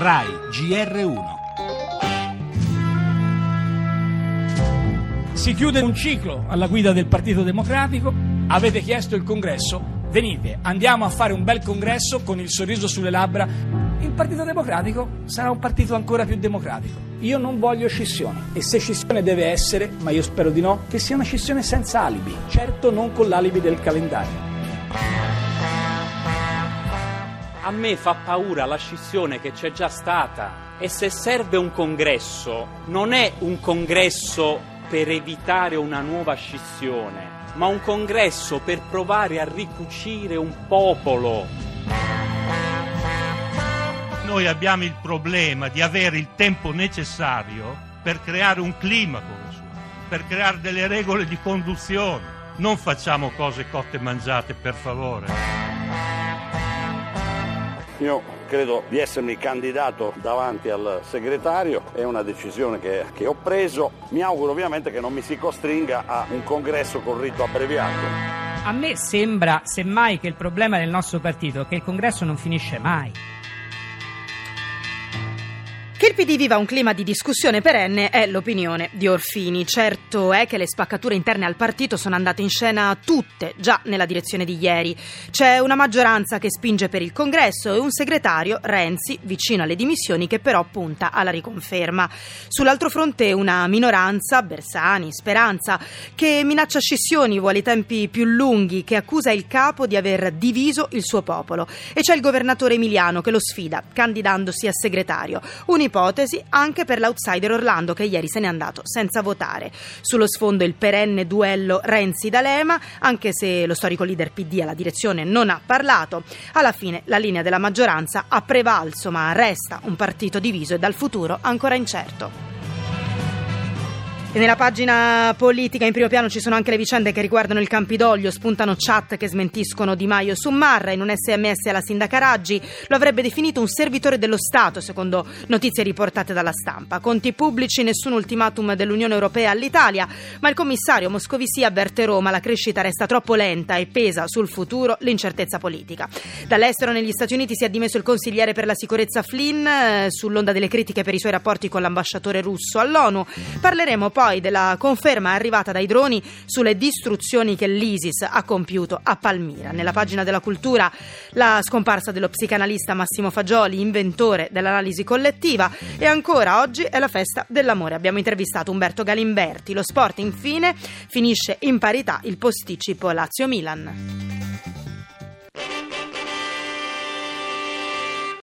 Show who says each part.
Speaker 1: RAI GR1
Speaker 2: Si chiude un ciclo alla guida del Partito Democratico, avete chiesto il congresso, venite, andiamo a fare un bel congresso con il sorriso sulle labbra. Il Partito Democratico sarà un partito ancora più democratico. Io non voglio scissione e se scissione deve essere, ma io spero di no, che sia una scissione senza alibi, certo non con l'alibi del calendario.
Speaker 3: A me fa paura la scissione che c'è già stata e se serve un congresso non è un congresso per evitare una nuova scissione, ma un congresso per provare a ricucire un popolo.
Speaker 4: Noi abbiamo il problema di avere il tempo necessario per creare un clima come suo, per creare delle regole di conduzione. Non facciamo cose cotte e mangiate, per favore.
Speaker 5: Io credo di essermi candidato davanti al segretario, è una decisione che, che, ho preso. Mi auguro ovviamente che non mi si costringa a un congresso con rito abbreviato.
Speaker 6: A me sembra semmai che il problema del nostro partito è che il congresso non finisce mai.
Speaker 7: Il PD viva un clima di discussione perenne è l'opinione di Orfini. Certo è che le spaccature interne al partito sono andate in scena tutte già nella direzione di ieri. C'è una maggioranza che spinge per il congresso e un segretario, Renzi, vicino alle dimissioni, che però punta alla riconferma. Sull'altro fronte una minoranza, Bersani, Speranza, che minaccia scissioni, vuole tempi più lunghi, che accusa il capo di aver diviso il suo popolo. E c'è il governatore Emiliano che lo sfida, candidandosi a segretario. Un un'ipotesi anche per l'outsider Orlando che ieri se n'è andato senza votare. Sullo sfondo il perenne duello Renzi-D'Alema, anche se lo storico leader PD alla direzione non ha parlato. Alla fine la linea della maggioranza ha prevalso, ma resta un partito diviso e dal futuro ancora incerto. E nella pagina politica in primo piano ci sono anche le vicende che riguardano il Campidoglio, spuntano chat che smentiscono Di Maio su Marra, in un sms alla sindaca Raggi lo avrebbe definito un servitore dello Stato, secondo notizie riportate dalla stampa. Conti pubblici, nessun ultimatum dell'Unione Europea all'Italia, ma il commissario Moscovici avverte Roma, la crescita resta troppo lenta e pesa sul futuro l'incertezza politica. Dall'estero negli Stati Uniti si è dimesso il consigliere per la sicurezza Flynn, eh, sull'onda delle critiche per i suoi rapporti con l'ambasciatore russo all'ONU. Parleremo poi della conferma arrivata dai droni sulle distruzioni che l'ISIS ha compiuto a Palmira. Nella pagina della cultura la scomparsa dello psicanalista Massimo Fagioli, inventore dell'analisi collettiva e ancora oggi è la festa dell'amore. Abbiamo intervistato Umberto Galimberti. Lo sport infine finisce in parità il posticipo Lazio-Milan.